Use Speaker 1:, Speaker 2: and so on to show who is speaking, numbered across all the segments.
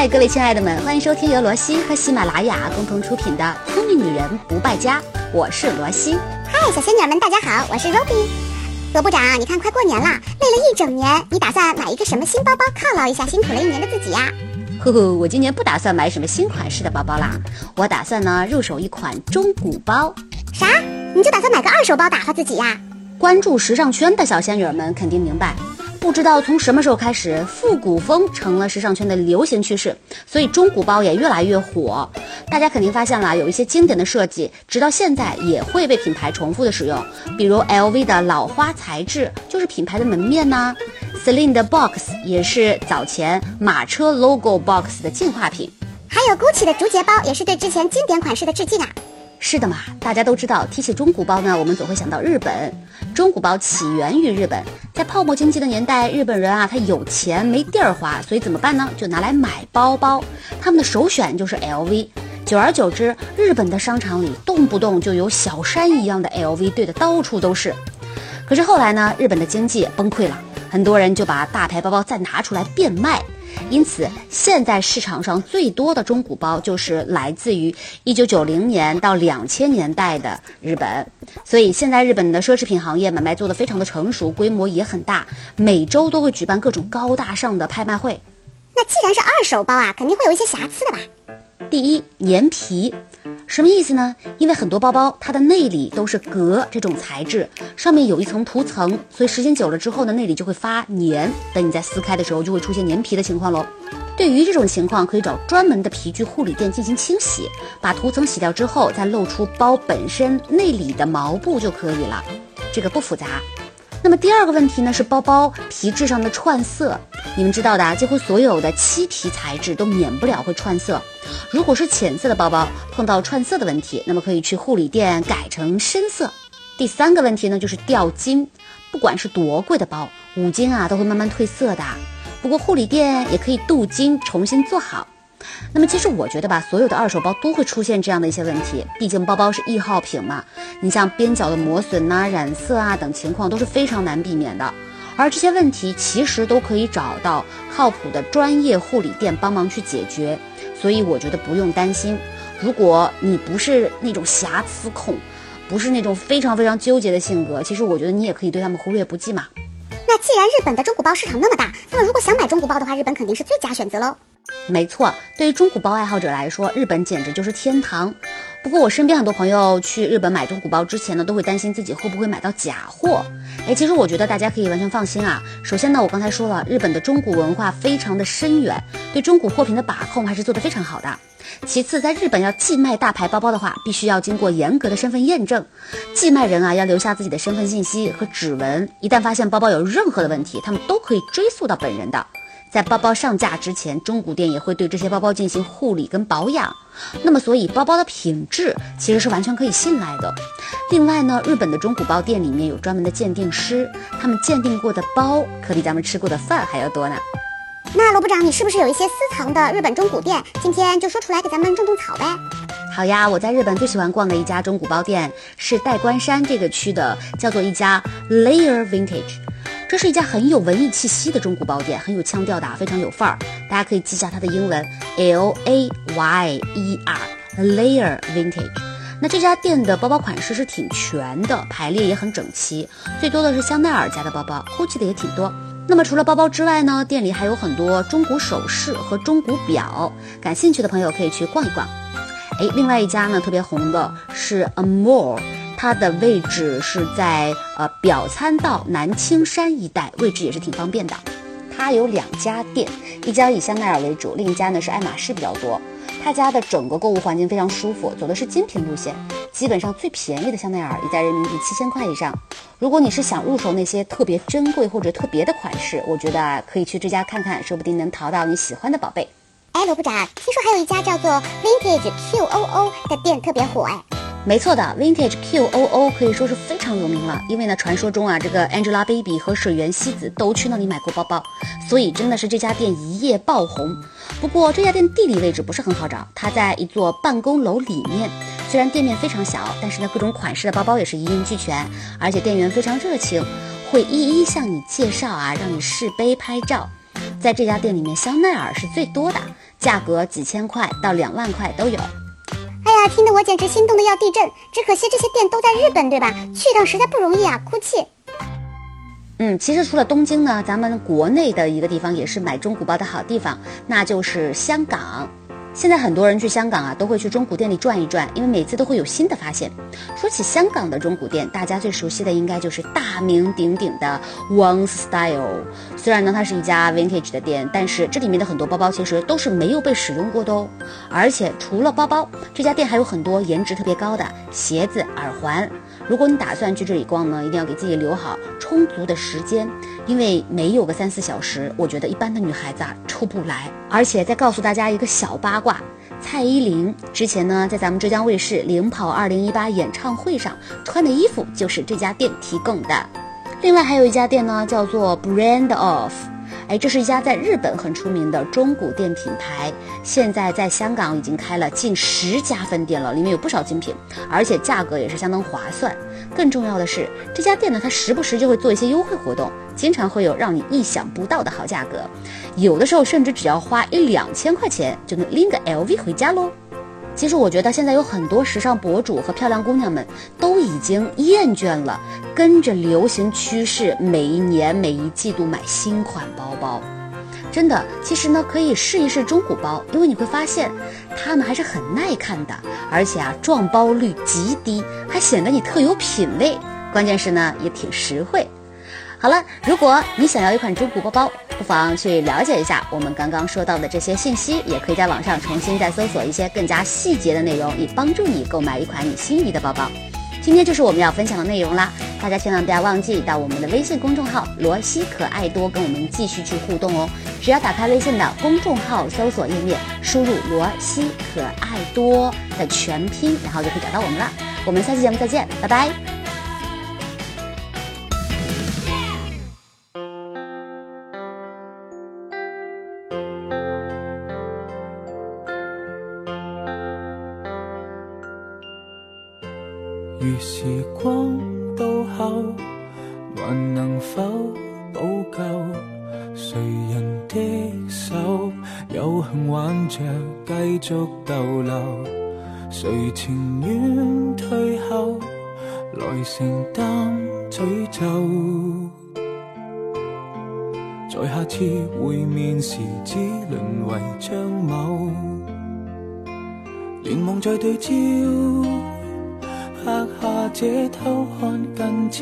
Speaker 1: 嗨，各位亲爱的们，欢迎收听由罗西和喜马拉雅共同出品的《聪明女人不败家》，我是罗西。
Speaker 2: 嗨，小仙女们，大家好，我是 Robby。罗部长，你看快过年了，累了一整年，你打算买一个什么新包包犒劳一下辛苦了一年的自己呀？
Speaker 1: 呵呵，我今年不打算买什么新款式的包包啦，我打算呢入手一款中古包。
Speaker 2: 啥？你就打算买个二手包打发自己呀？
Speaker 1: 关注时尚圈的小仙女们肯定明白。不知道从什么时候开始，复古风成了时尚圈的流行趋势，所以中古包也越来越火。大家肯定发现了，有一些经典的设计，直到现在也会被品牌重复的使用。比如 LV 的老花材质就是品牌的门面呐，Celine 的 Box 也是早前马车 logo Box 的进化品，
Speaker 2: 还有 Gucci 的竹节包也是对之前经典款式的致敬啊。
Speaker 1: 是的嘛，大家都知道，提起中古包呢，我们总会想到日本。中古包起源于日本，在泡沫经济的年代，日本人啊，他有钱没地儿花，所以怎么办呢？就拿来买包包。他们的首选就是 LV。久而久之，日本的商场里动不动就有小山一样的 LV 堆的到处都是。可是后来呢，日本的经济崩溃了，很多人就把大牌包包再拿出来变卖。因此，现在市场上最多的中古包就是来自于一九九零年到两千年代的日本。所以，现在日本的奢侈品行业买卖做得非常的成熟，规模也很大，每周都会举办各种高大上的拍卖会。
Speaker 2: 那既然是二手包啊，肯定会有一些瑕疵的吧？
Speaker 1: 第一，粘皮。什么意思呢？因为很多包包它的内里都是革这种材质，上面有一层涂层，所以时间久了之后呢，内里就会发黏。等你在撕开的时候，就会出现粘皮的情况喽。对于这种情况，可以找专门的皮具护理店进行清洗，把涂层洗掉之后，再露出包本身内里的毛布就可以了。这个不复杂。那么第二个问题呢，是包包皮质上的串色。你们知道的，几乎所有的漆皮材质都免不了会串色。如果是浅色的包包碰到串色的问题，那么可以去护理店改成深色。第三个问题呢，就是掉金。不管是多贵的包，五金啊都会慢慢褪色的。不过护理店也可以镀金重新做好。那么其实我觉得吧，所有的二手包都会出现这样的一些问题，毕竟包包是易耗品嘛。你像边角的磨损呐、染色啊等情况都是非常难避免的。而这些问题其实都可以找到靠谱的专业护理店帮忙去解决。所以我觉得不用担心，如果你不是那种瑕疵控，不是那种非常非常纠结的性格，其实我觉得你也可以对他们忽略不计嘛。
Speaker 2: 那既然日本的中古包市场那么大，那么如果想买中古包的话，日本肯定是最佳选择喽。
Speaker 1: 没错，对于中古包爱好者来说，日本简直就是天堂。不过我身边很多朋友去日本买中古包之前呢，都会担心自己会不会买到假货。哎，其实我觉得大家可以完全放心啊。首先呢，我刚才说了，日本的中古文化非常的深远，对中古货品的把控还是做得非常好的。其次，在日本要寄卖大牌包包的话，必须要经过严格的身份验证，寄卖人啊要留下自己的身份信息和指纹，一旦发现包包有任何的问题，他们都可以追溯到本人的。在包包上架之前，中古店也会对这些包包进行护理跟保养。那么，所以包包的品质其实是完全可以信赖的。另外呢，日本的中古包店里面有专门的鉴定师，他们鉴定过的包可比咱们吃过的饭还要多呢。
Speaker 2: 那罗部长，你是不是有一些私藏的日本中古店？今天就说出来给咱们种种草呗。
Speaker 1: 好呀，我在日本最喜欢逛的一家中古包店是代官山这个区的，叫做一家 Layer Vintage。这是一家很有文艺气息的中古包店，很有腔调的，非常有范儿。大家可以记下它的英文 L A Y E R Layer Vintage。那这家店的包包款式是挺全的，排列也很整齐。最多的是香奈儿家的包包，GUCCI 的也挺多。那么除了包包之外呢，店里还有很多中古首饰和中古表，感兴趣的朋友可以去逛一逛。哎，另外一家呢特别红的是 Amour。它的位置是在呃表参道南青山一带，位置也是挺方便的。它有两家店，一家以香奈儿为主，另一家呢是爱马仕比较多。他家的整个购物环境非常舒服，走的是精品路线，基本上最便宜的香奈儿也在人民币七千块以上。如果你是想入手那些特别珍贵或者特别的款式，我觉得啊可以去这家看看，说不定能淘到你喜欢的宝贝。
Speaker 2: 哎，罗部长，听说还有一家叫做 Vintage Q O O 的店特别火哎。
Speaker 1: 没错的，Vintage Q O O 可以说是非常有名了，因为呢，传说中啊，这个 Angelababy 和水原希子都去那里买过包包，所以真的是这家店一夜爆红。不过这家店地理位置不是很好找，它在一座办公楼里面，虽然店面非常小，但是呢，各种款式的包包也是一应俱全，而且店员非常热情，会一一向你介绍啊，让你试背拍照。在这家店里面，香奈儿是最多的。价格几千块到两万块都有。
Speaker 2: 听得我简直心动的要地震！只可惜这些店都在日本，对吧？去一趟实在不容易啊，哭泣。
Speaker 1: 嗯，其实除了东京呢，咱们国内的一个地方也是买中古包的好地方，那就是香港。现在很多人去香港啊，都会去中古店里转一转，因为每次都会有新的发现。说起香港的中古店，大家最熟悉的应该就是大名鼎鼎的 One Style。虽然呢，它是一家 Vintage 的店，但是这里面的很多包包其实都是没有被使用过的哦。而且除了包包，这家店还有很多颜值特别高的鞋子、耳环。如果你打算去这里逛呢，一定要给自己留好充足的时间，因为没有个三四小时，我觉得一般的女孩子啊出不来。而且再告诉大家一个小八卦，蔡依林之前呢在咱们浙江卫视领跑二零一八演唱会上穿的衣服就是这家店提供的。另外还有一家店呢，叫做 Brand of。哎，这是一家在日本很出名的中古店品牌，现在在香港已经开了近十家分店了，里面有不少精品，而且价格也是相当划算。更重要的是，这家店呢，它时不时就会做一些优惠活动，经常会有让你意想不到的好价格，有的时候甚至只要花一两千块钱就能拎个 LV 回家喽。其实我觉得现在有很多时尚博主和漂亮姑娘们都已经厌倦了跟着流行趋势每一年每一季度买新款包包，真的，其实呢可以试一试中古包，因为你会发现它们还是很耐看的，而且啊撞包率极低，还显得你特有品味，关键是呢也挺实惠。好了，如果你想要一款中古包包，不妨去了解一下我们刚刚说到的这些信息，也可以在网上重新再搜索一些更加细节的内容，以帮助你购买一款你心仪的包包。今天就是我们要分享的内容啦，大家千万不要忘记到我们的微信公众号“罗西可爱多”跟我们继续去互动哦。只要打开微信的公众号搜索页面，输入“罗西可爱多”的全拼，然后就可以找到我们了。我们下期节目再见，拜拜。
Speaker 3: 光倒后，还能否补救？谁人的手有幸挽着继续逗留？谁情愿退后来承担诅咒？在下次会面时，只沦为张某，连梦在对焦。这偷看近照，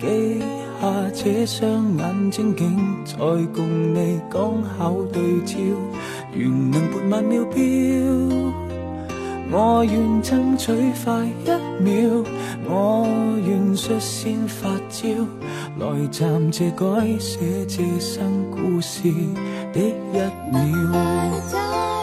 Speaker 3: 记下这双眼睛，竟在共你刚巧对照。愿能拨慢秒表，我愿争取快一秒，我愿率先发招，来暂借改写这生故事的一秒。